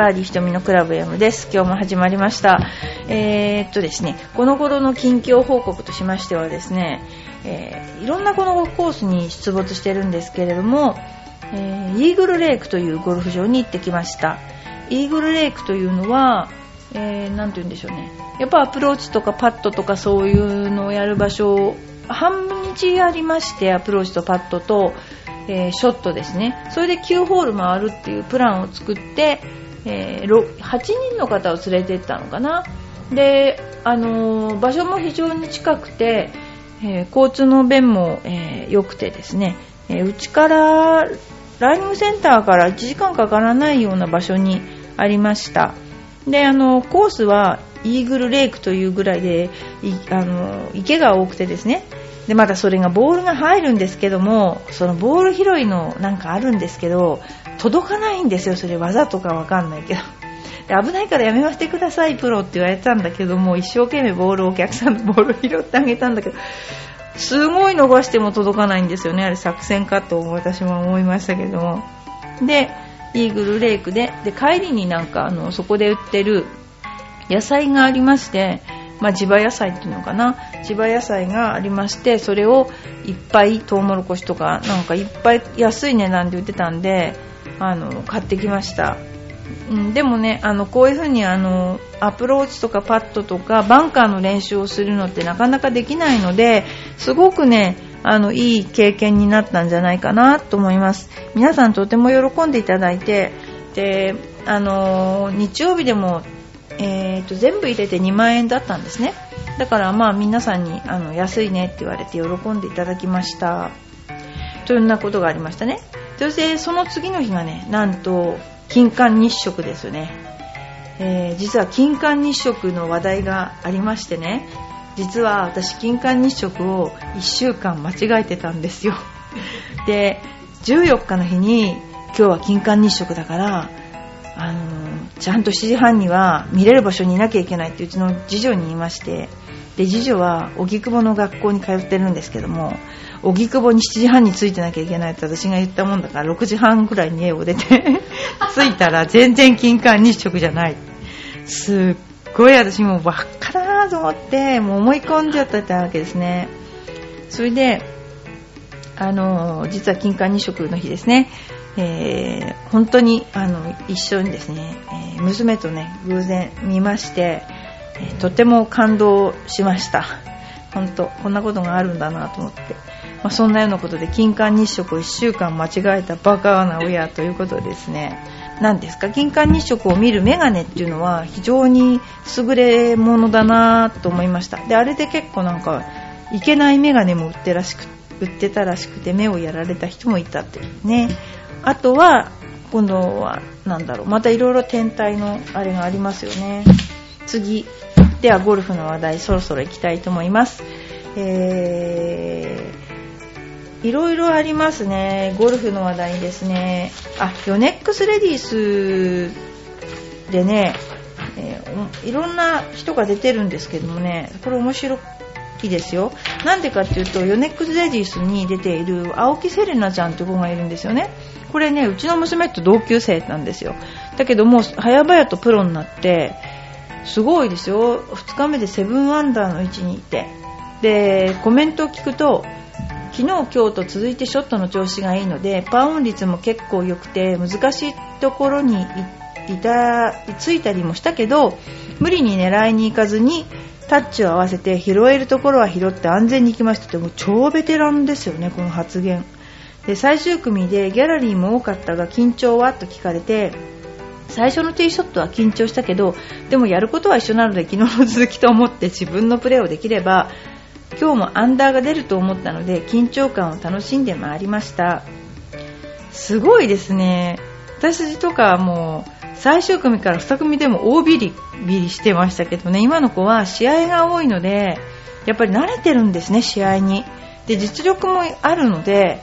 バーディー瞳のクラブ M です。今日も始まりました。えー、っとですね、この頃の近況報告としましてはですね、えーいろんなこのコースに出没してるんですけれども、えーイーグルレイクというゴルフ場に行ってきました。イーグルレイクというのは、えー、て言うんでしょうね。やっぱアプローチとかパットとかそういうのをやる場所、半日ありまして、アプローチとパットと、えーショットですね。それで9ホール回るっていうプランを作って、えー8人の方を連れて行ったのかな。で、あのー場所も非常に近くて、えー交通の便もえ良くてですね、えーうちからランニングセンターから1時間かからないような場所にありました。で、あの、コースはイーグルレイクというぐらいで、いあの、池が多くてですね。で、またそれがボールが入るんですけども、そのボール拾いのなんかあるんですけど、届かないんですよ、それ技とかわかんないけど。危ないからやめましてください、プロって言われたんだけども、一生懸命ボールをお客さんのボールを拾ってあげたんだけど、すごい伸ばしても届かないんですよね、あれ作戦かと私も思いましたけども。で、イーグルレイクで、で、帰りになんか、あの、そこで売ってる野菜がありまして、まあ、地場野菜っていうのかな。地場野菜がありまして、それをいっぱい、トウモロコシとか、なんかいっぱい安い値段で売ってたんで、あの、買ってきました。うん、でもね、あの、こういう風にあの、アプローチとかパットとか、バンカーの練習をするのってなかなかできないので、すごくね、あの、いい経験になったんじゃないかなと思います。皆さんとても喜んでいただいて、で、あの、日曜日でも、えーと、全部入れて2万円だったんですね。だからまあ皆さんにあの安いねって言われて喜んでいただきました。というようなことがありましたね。そしてその次の日がね、なんと、金環日食ですよね。えー実は金環日食の話題がありましてね、実は私金環日食を1週間間違えてたんですよ。で、14日の日に今日は金環日食だから、あのちゃんと7時半には見れる場所にいなきゃいけないってうちの次女に言いまして、で、次女は荻窪の学校に通ってるんですけども、荻窪に7時半に着いてなきゃいけないって私が言ったもんだから、6時半ぐらいに家を出て、着いたら全然金環日食じゃない。すっごい私もうばっかだなと思って、もう思い込んじゃってたわけですね。それで、あのー実は金環日食の日ですね、えー本当にあの一緒にですね、えー娘とね偶然見まして、えーとても感動しました本当こんなことがあるんだなと思って、まあ、そんなようなことで金環日食を1週間間違えたバカな親ということですね。何ですか？金環日食を見るメガネっていうのは非常に優れものだなと思いました。であれで結構なんかいけないメガネも売ってらしく売ってたらしくて目をやられた人もいたっていうね。あとは今度はなんだろう。またいろいろ天体のあれがありますよね。次。ではゴルフの話題そろそろ行きたいと思います。えー、いろいろありますね。ゴルフの話題ですね。あヨネックスレディースでね、えーいろんな人が出てるんですけどもねこれ面白いですよ。なんでかっていうとヨネックスレディースに出ている青木セレナちゃんって子がいるんですよね。これねうちの娘と同級生なんですよ。だけどもう早々とプロになってすごいですよ。2日目で7アンダーの位置にいて。でコメントを聞くと昨日、今日と続いてショットの調子がいいのでパーオン率も結構良くて難しいところにいたついたりもしたけど無理に狙いに行かずにタッチを合わせて拾えるところは拾って安全に行きました。ってもう超ベテランですよね、この発言。で最終組でギャラリーも多かったが緊張は？と聞かれて最初のティーショットは緊張したけどでもやることは一緒なので昨日の続きと思って自分のプレーをできれば今日もアンダーが出ると思ったので緊張感を楽しんで回りました。すごいですね。私とかもう最終組から2組でも大ビリビリしてましたけどね。今の子は試合が多いのでやっぱり慣れてるんですね試合に。で実力もあるので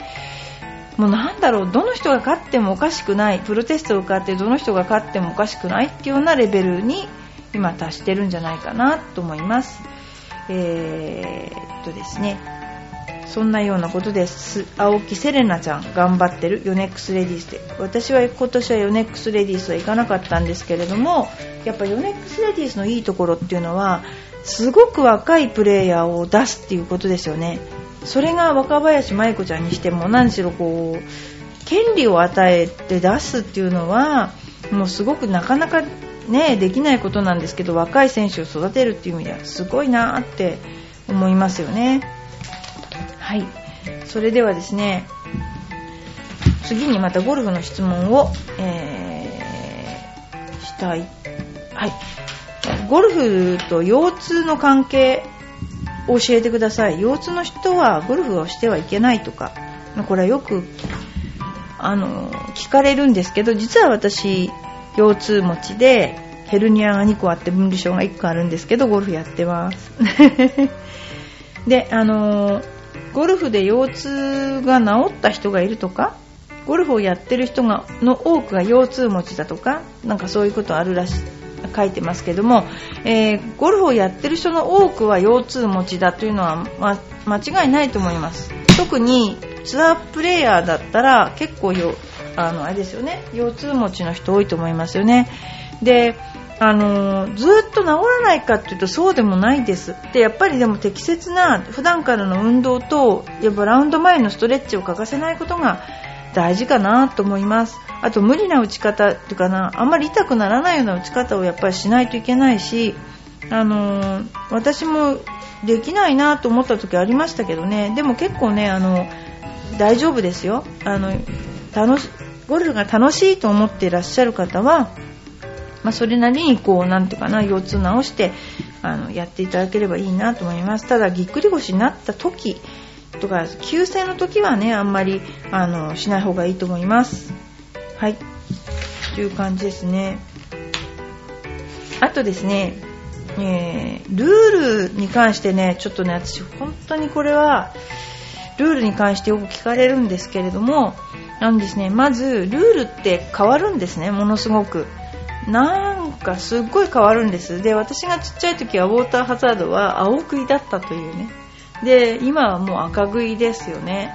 もうなんだろうどの人が勝ってもおかしくないプロテストを受かってどの人が勝ってもおかしくないっていうようなレベルに今達してるんじゃないかなと思います。えー、っとですね。そんなようなことです。青木セレナちゃん頑張ってる。ヨネックスレディースで。私は今年はヨネックスレディースは行かなかったんですけれどもやっぱヨネックスレディースのいいところっていうのはすごく若いプレーヤーを出すっていうことですよね。それが若林舞子ちゃんにしても何しろこう権利を与えて出すっていうのはもうすごくなかなかねできないことなんですけど若い選手を育てるっていう意味ではすごいなって思いますよね。はい。それではですね次にまたゴルフの質問を、えー、したい。はい。ゴルフと腰痛の関係を教えてください。腰痛の人はゴルフをしてはいけないとかこれはよくあの聞かれるんですけど実は私腰痛持ちでヘルニアが2個あって分離症が1個あるんですけどゴルフやってます。であのゴルフで腰痛が治った人がいるとかゴルフをやってる人がの多くが腰痛持ちだとかなんかそういうことあるらしい書いてますけども、えー、ゴルフをやってる人の多くは腰痛持ちだというのは、ま、間違いないと思います。特にツアープレーヤーだったら結構あのあれですよね。腰痛持ちの人多いと思いますよね。であのずっと治らないかっていうとそうでもないです。でやっぱりでも適切な普段からの運動とやっぱラウンド前のストレッチを欠かせないことが大事かなと思います。あと無理な打ち方っていうかなあんまり痛くならないような打ち方をやっぱりしないといけないしあの私もできないなと思った時ありましたけどね。でも結構ねあの大丈夫ですよ。あの楽しゴルフが楽しいと思っていらっしゃる方はまあ、それなりにこうなんていうかな腰痛直してあのやっていただければいいなと思います。ただぎっくり腰になった時とか急性の時はねあんまりあのしない方がいいと思います。はい。という感じですね。あとですね、えー、ルールに関してねちょっとね私本当にこれはルールに関してよく聞かれるんですけれどもなんですね。まずルールって変わるんですね。ものすごく。なんかすっごい変わるんです。で私がちっちゃい時はウォーターハザードは青杭だったというね。で今はもう赤杭ですよね。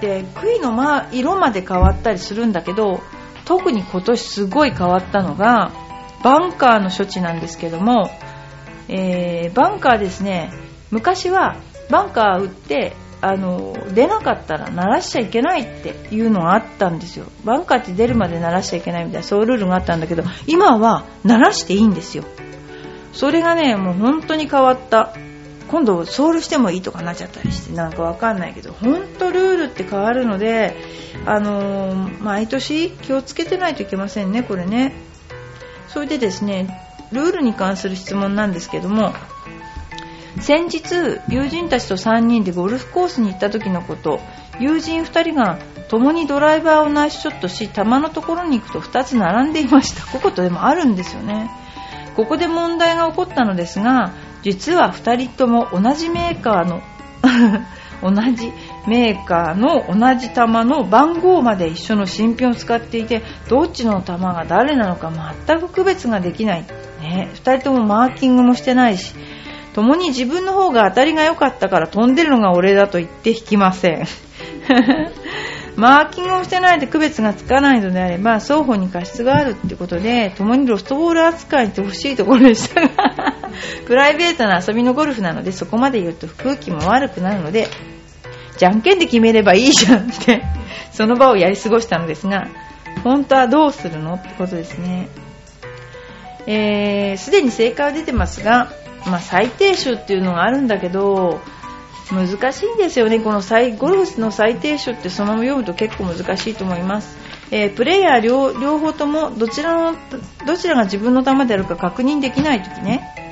で杭の、ま、色まで変わったりするんだけど特に今年すごい変わったのがバンカーの処置なんですけども、えー、バンカーですね。昔はバンカー打ってあの出なかったら鳴らしちゃいけないっていうのがあったんですよ。バンカーって出るまで鳴らしちゃいけないみたいなそういうルールがあったんだけど今は鳴らしていいんですよ。それがねもう本当に変わった。今度ソールしてもいいとかなっちゃったりしてなんかわかんないけど本当ルールって変わるのであのー、毎年気をつけてないといけませんねこれね。それでですねルールに関する質問なんですけども先日友人たちと3人でゴルフコースに行った時のこと。友人2人が共にドライバーをナイスショットし球のところに行くと2つ並んでいました。こことでもあるんですよね。ここで問題が起こったのですが実は2人とも同じメーカーの 同じメーカーの同じ球の番号まで一緒の新品を使っていてどっちの球が誰なのか全く区別ができない、ね、2人ともマーキングもしてないし共に自分の方が当たりが良かったから飛んでるのが俺だと言って引きません。マーキングをしてないで区別がつかないのであれば双方に過失があるってことで共にロストボール扱いしてほしいところでしたが プライベートな遊びのゴルフなのでそこまで言うと空気も悪くなるのでじゃんけんで決めればいいじゃんって その場をやり過ごしたのですが本当はどうするのってことですね。すで、えー、に正解は出てますがまあ、最低手っていうのがあるんだけど難しいんですよね、このゴルフの最低手ってそのまま読むと結構難しいと思います。えー、プレイヤー両両方ともどちらのどちらが自分の球であるか確認できないときね、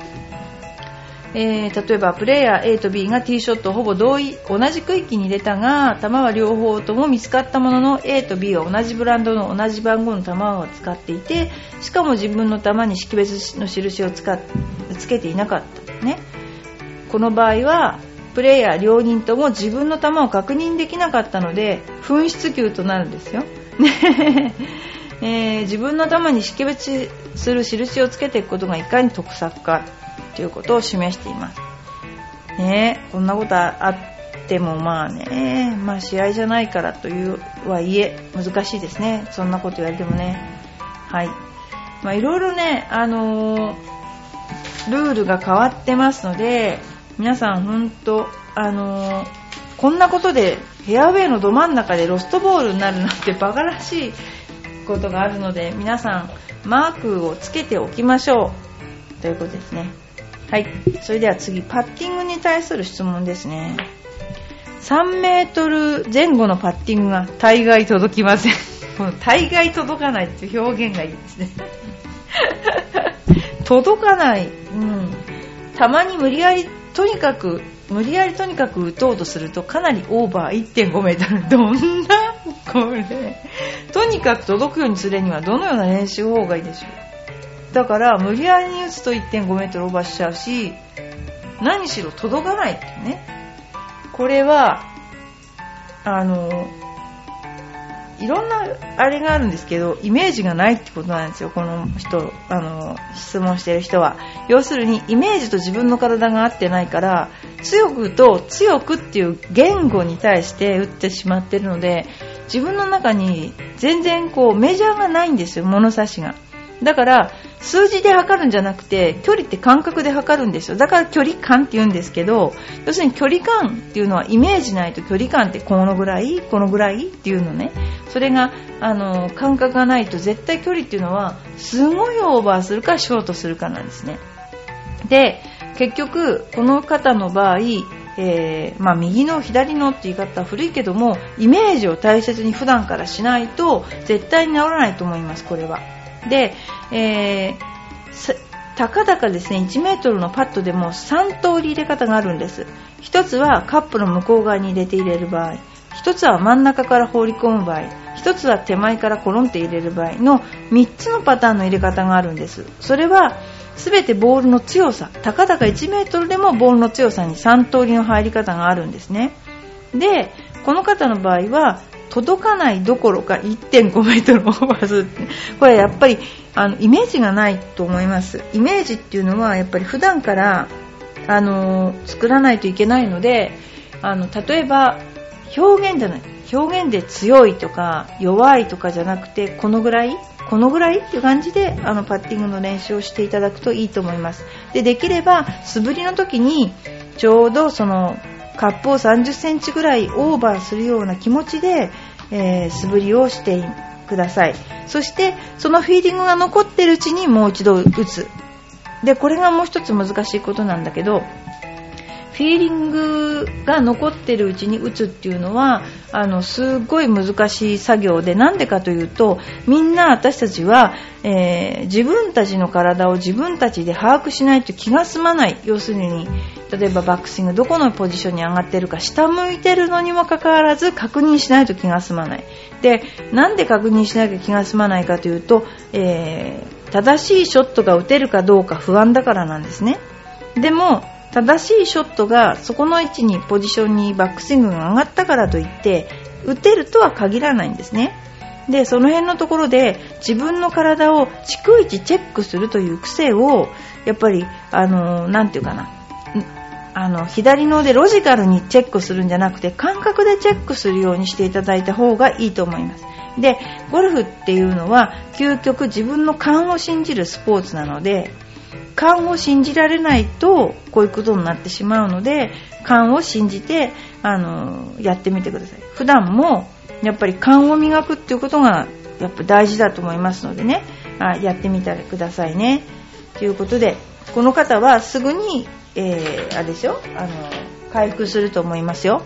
えー、例えばプレイヤー A と B がティーショットをほぼ同意同じ区域に入れたが球は両方とも見つかったものの A と B は同じブランドの同じ番号の球を使っていてしかも自分の球に識別の印を使っつけていなかった、ね、この場合はプレイヤー両人とも自分の球を確認できなかったので紛失球となるんですよ。えー、自分の球に識別する印をつけていくことがいかに得策か。ということを示しています。ねこんなことあってもまあね、まあ試合じゃないからというはいえ、難しいですね。そんなこと言われてもね。はい。まあいろいろね、あのー、ルールが変わってますので、皆さん本当、あのー、こんなことでフェアウェイのど真ん中でロストボールになるなんてバカらしいことがあるので、皆さんマークをつけておきましょう。ということですね。はい。それでは次、パッティングに対する質問ですね。3メートル前後のパッティングが大概届きません。この大概届かないっていう表現がいいですね。届かない。うん。たまに無理やり、とにかく、無理やりとにかく打とうとするとかなりオーバー1.5メートル。どんな？これ。とにかく届くようにするにはどのような練習法がいいでしょう？だから無理やりに打つと1.5メートルオーバーしちゃうし、何しろ届かないってね。これは、あの、いろんなあれがあるんですけど、イメージがないってことなんですよ、この人、あの、質問してる人は。要するに、イメージと自分の体が合ってないから、強くと強くっていう言語に対して打ってしまってるので、自分の中に全然こうメジャーがないんですよ、物差しが。だから、数字で測るんじゃなくて、距離って感覚で測るんですよ。だから距離感って言うんですけど、要するに距離感っていうのはイメージないと距離感ってこのぐらいこのぐらいっていうのね。それが、あの、感覚がないと絶対距離っていうのは、すごいオーバーするかショートするかなんですね。で、結局、この方の場合、えー、まあ、右の左のって言い方は古いけどもイメージを大切に普段からしないと絶対に治らないと思いますこれはで、えー、たかだかですね1メートルのパッドでも3通り入れ方があるんです。1つはカップの向こう側に入れて入れる場合。1つは真ん中から放り込む場合。1つは手前からコロンって入れる場合の3つのパターンの入れ方があるんです。それは全てボールの強さ。たかだか1メートルでもボールの強さに3通りの入り方があるんですね。でこの方の場合は届かないどころか1.5メートルオーバーするこれやっぱりあのイメージがないと思います。イメージっていうのはやっぱり普段からあの作らないといけないのであの例えば表現じゃない表現で強いとか弱いとかじゃなくてこのぐらいこのぐらいっていう感じであのパッティングの練習をしていただくといいと思います。でできれば素振りの時にちょうどそのカップを30センチぐらいオーバーするような気持ちで、えー、素振りをしてください。そしてそのフィーリングが残ってるうちにもう一度打つ。でこれがもう一つ難しいことなんだけどフィーリングが残ってるうちに打つっていうのはあのすごい難しい作業でなんでかというとみんな私たちは、えー、自分たちの体を自分たちで把握しないと気が済まない。要するに例えばバックスイングどこのポジションに上がってるか下向いてるのにもかかわらず確認しないと気が済まない。でなんで確認しなきゃ気が済まないかというと、えー、正しいショットが打てるかどうか不安だからなんですね。でも正しいショットがそこの位置にポジションにバックスイングが上がったからといって打てるとは限らないんですね。で、その辺のところで自分の体を逐一チェックするという癖をやっぱり、あの、なんていうかな、あの、左の腕ロジカルにチェックするんじゃなくて感覚でチェックするようにしていただいた方がいいと思います。で、ゴルフっていうのは究極自分の勘を信じるスポーツなので、勘を信じられないとこういうことになってしまうので勘を信じてあのやってみてください。普段もやっぱり勘を磨くっていうことがやっぱ大事だと思いますのでね。あやってみてくださいね。ということでこの方はすぐに、えー、あれですよ。あの回復すると思いますよ。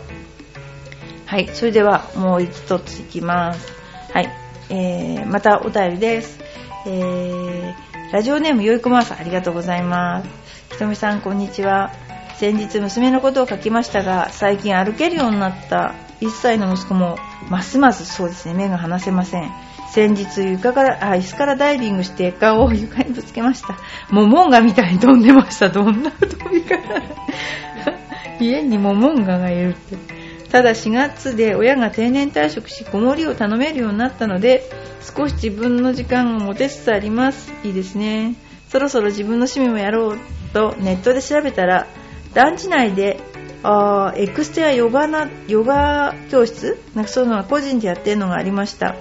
はい。それではもう一ついきます。はい、えー、またお便りです。えーラジオネームよいこまさんありがとうございます。ひとみさんこんにちは。先日娘のことを書きましたが、最近歩けるようになった1歳の息子もますますそうですね、目が離せません。先日床から、あ、椅子からダイビングして顔を床にぶつけました。モモンガみたいに飛んでました。どんな飛び方家にモモンガがいるって。ただ4月で親が定年退職し子守を頼めるようになったので少し自分の時間を持てつつあります。いいですね。そろそろ自分の趣味もやろうとネットで調べたら団地内であエクステやヨガなヨガ教室？なんかそういうのは個人でやってるのがありました。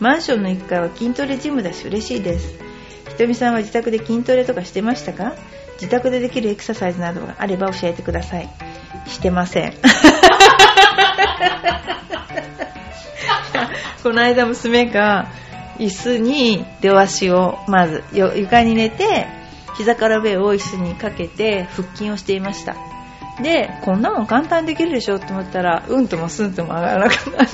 マンションの1階は筋トレジムだし嬉しいです。ひとみさんは自宅で筋トレとかしてましたか？自宅でできるエクササイズなどがあれば教えてください。してません。この間娘が椅子に両足をまず床に寝て膝から上を椅子にかけて腹筋をしていました。でこんなの簡単にできるでしょって思ったらうんともすんとも上がらなくなって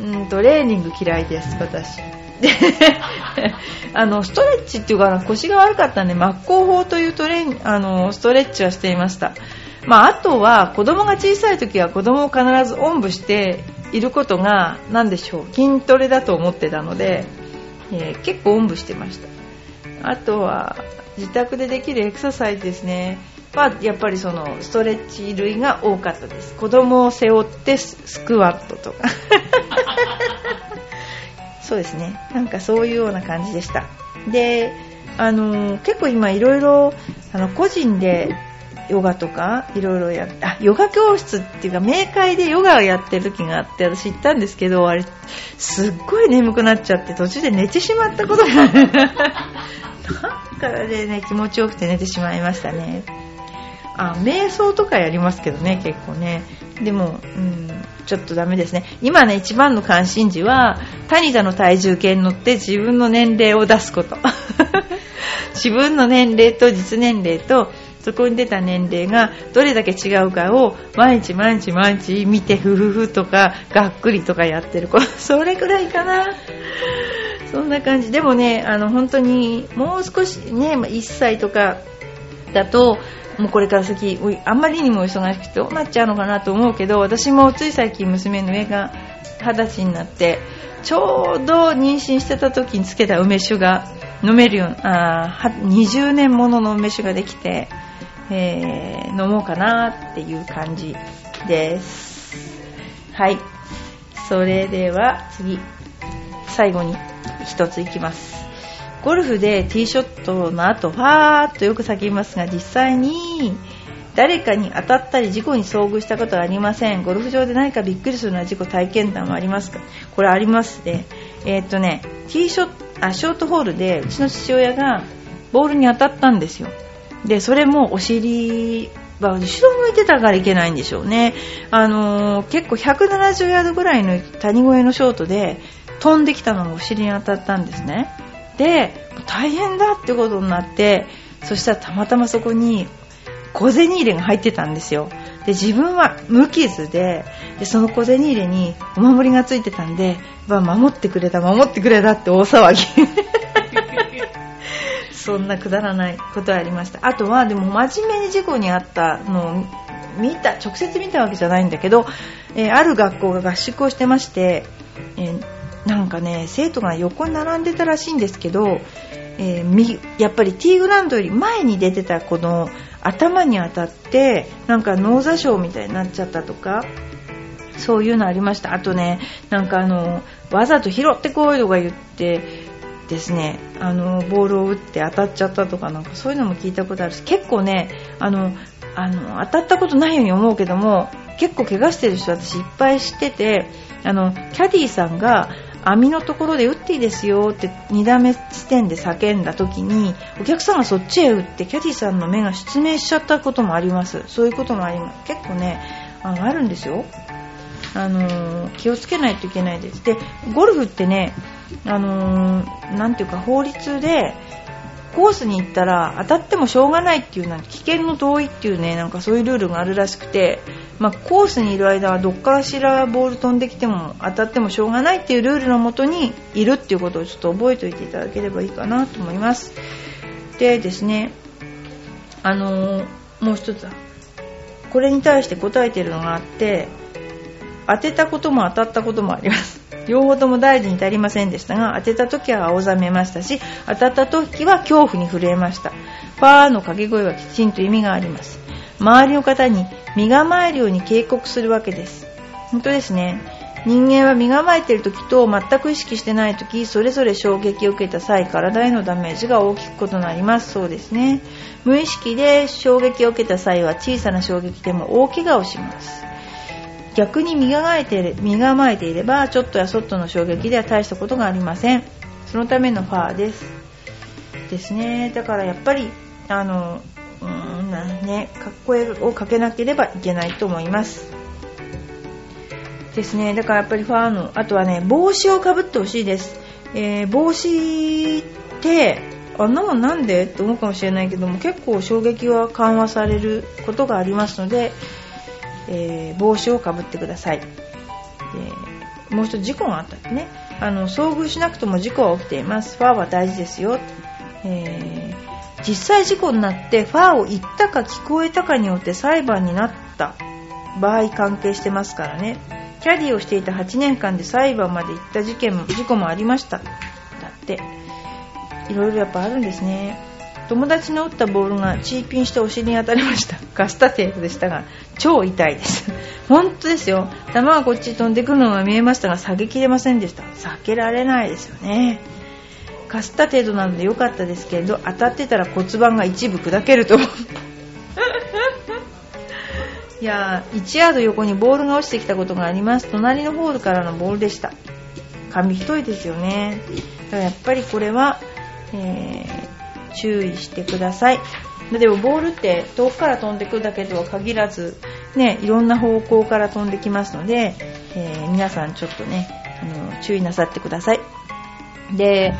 うんトレーニング嫌いです私。であのストレッチっていうか腰が悪かったんで真っ向法というトレあのストレッチはしていました、まあ、あとは子供が小さい時は子供を必ずおんぶしていることが何でしょう。筋トレだと思ってたので、えー、結構おんぶしてました。あとは自宅でできるエクササイズですね。はやっぱりそのストレッチ類が多かったです。子供を背負ってスクワットとか。そうですね。なんかそういうような感じでした。であの結構今いろいろ個人でヨガとかいろいろやあヨガ教室っていうか冥界でヨガをやってる時があって私行ったんですけどあれすっごい眠くなっちゃって途中で寝てしまったことが。なんかでね気持ちよくて寝てしまいましたね。あ瞑想とかやりますけどね結構ね。でも、うん、ちょっとダメですね。今ね一番の関心事はタニタの体重計に乗って自分の年齢を出すこと。自分の年齢と実年齢とそこに出た年齢がどれだけ違うかを毎日毎日毎日見てふふふとかがっくりとかやってる。子 それくらいかな。そんな感じ。でもねあの本当にもう少しね1歳とかだともうこれから先あんまりにも忙しくてどうなっちゃうのかなと思うけど私もつい最近娘の上が二十歳になってちょうど妊娠してた時につけた梅酒が飲めるようあ20年ものの梅酒ができて、えー、飲もうかなっていう感じですはいそれでは次最後に一ついきますゴルフでティーショットの後、ファーっとよく叫びますが、実際に誰かに当たったり事故に遭遇したことはありません。ゴルフ場で何かびっくりするような事故体験談はありますか？これありますね。えー、っとね、ティーショット、あ、ショートホールでうちの父親がボールに当たったんですよ。で、それもお尻は後ろ向いてたからいけないんでしょうね。あのー、結構170ヤードぐらいの谷越えのショートで飛んできたのがお尻に当たったんですね。で大変だってことになってそしたらたまたまそこに小銭入れが入ってたんですよで自分は無傷ででその小銭入れにお守りがついてたんで、守ってくれた守ってくれたって大騒ぎそんなくだらないことはありました。あとはでも真面目に事故に遭ったのを見た直接見たわけじゃないんだけど、えー、ある学校が合宿をしてまして、えーなんかね生徒が横に並んでたらしいんですけど、えー、やっぱりティーグラウンドより前に出てた子の頭に当たってなんか脳挫傷みたいになっちゃったとかそういうのありました。あとねなんかあのわざと拾ってこいとか言ってですねあのボールを打って当たっちゃったとかなんかそういうのも聞いたことあるし結構ねあのあの当たったことないように思うけども結構怪我してる人私いっぱい知っててあのキャディーさんが網のところで打っていいですよって2段目地点で叫んだ時にお客さんがそっちへ打ってキャディーさんの目が失明しちゃったこともあります。そういうこともあります。結構ねあのあるんですよ。あの、気をつけないといけないです。でゴルフってねあのー、ていうか法律でコースに行ったら当たってもしょうがないっていうなん危険の同意っていうねなんかそういうルールがあるらしくて、まあ、コースにいる間はどっからしらボール飛んできても当たってもしょうがないっていうルールのもとにいるっていうことをちょっと覚えておいていただければいいかなと思います。でですねあの、もう一つこれに対して答えてるのがあって当てたことも当たったこともあります。両方とも大事に足りませんでしたが当てた時は青ざめましたし当たった時は恐怖に震えました。パーの掛け声はきちんと意味があります。周りの方に身構えるように警告するわけです。本当ですね。人間は身構えている時と全く意識してない時それぞれ衝撃を受けた際体へのダメージが大きく異なります。そうですね。無意識で衝撃を受けた際は小さな衝撃でも大怪我をします。逆に身構えて身構えていればちょっとやそっとの衝撃では大したことがありません。そのためのファーです。ですね。だからやっぱりあのうんねかっこえをかけなければいけないと思います。ですね。だからやっぱりファーのあとはね帽子をかぶってほしいです、えー、帽子ってあんなもんなんで？って思うかもしれないけども結構衝撃は緩和されることがありますので、えー、帽子をかぶってください。でもう一つ事故があったってね。あの遭遇しなくても事故は起きています。ファーは大事ですよ、えー、実際事故になってファーを言ったか聞こえたかによって裁判になった。場合関係してますからね。キャディをしていた8年間で裁判まで行った事件も事故もありました。だっていろいろやっぱあるんですね。友達の打ったボールがチーピンしてお尻に当たりました。ガスタ程度でしたが超痛いです。本当ですよ。球がこっちに飛んでくるのが見えましたが下げきれませんでした。避けられないですよね。かすった程度なので良かったですけど当たってたら骨盤が一部砕けると思う いや1ヤード横にボールが落ちてきたことがあります。隣のホールからのボールでした。紙一重ですよね。だからやっぱりこれは、えー、注意してください。でもボールって遠くから飛んでくるだけとは限らず、ね、いろんな方向から飛んできますので、えー、皆さんちょっとねあの注意なさってください。で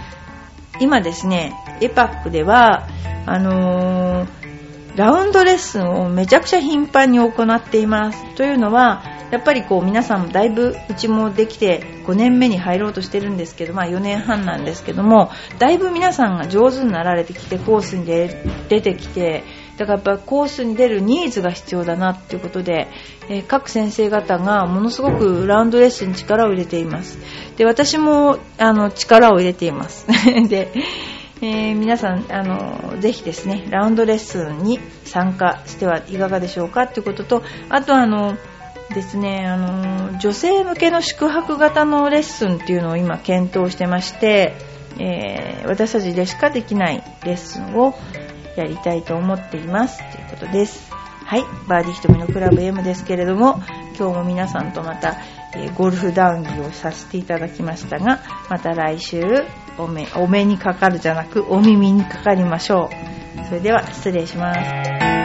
今ですねエパックではあのーラウンドレッスンをめちゃくちゃ頻繁に行っています。というのは、やっぱりこう皆さんもだいぶうちもできて5年目に入ろうとしてるんですけど、まあ4年半なんですけども、だいぶ皆さんが上手になられてきてコースに出てきて、だからやっぱコースに出るニーズが必要だなっていうことで、えー、各先生方がものすごくラウンドレッスンに力を入れています。で、私もあの力を入れています。で、えー、皆さんあのぜひですねラウンドレッスンに参加してはいかがでしょうかということとあとあのですねあの女性向けの宿泊型のレッスンっていうのを今検討してまして、えー、私たちでしかできないレッスンをやりたいと思っていますということです。はい。バーディーひとみのクラブ M ですけれども今日も皆さんとまた、え、ゴルフ談義をさせていただきましたがまた来週お目お目にかかるじゃなくお耳にかかりましょう。それでは失礼します。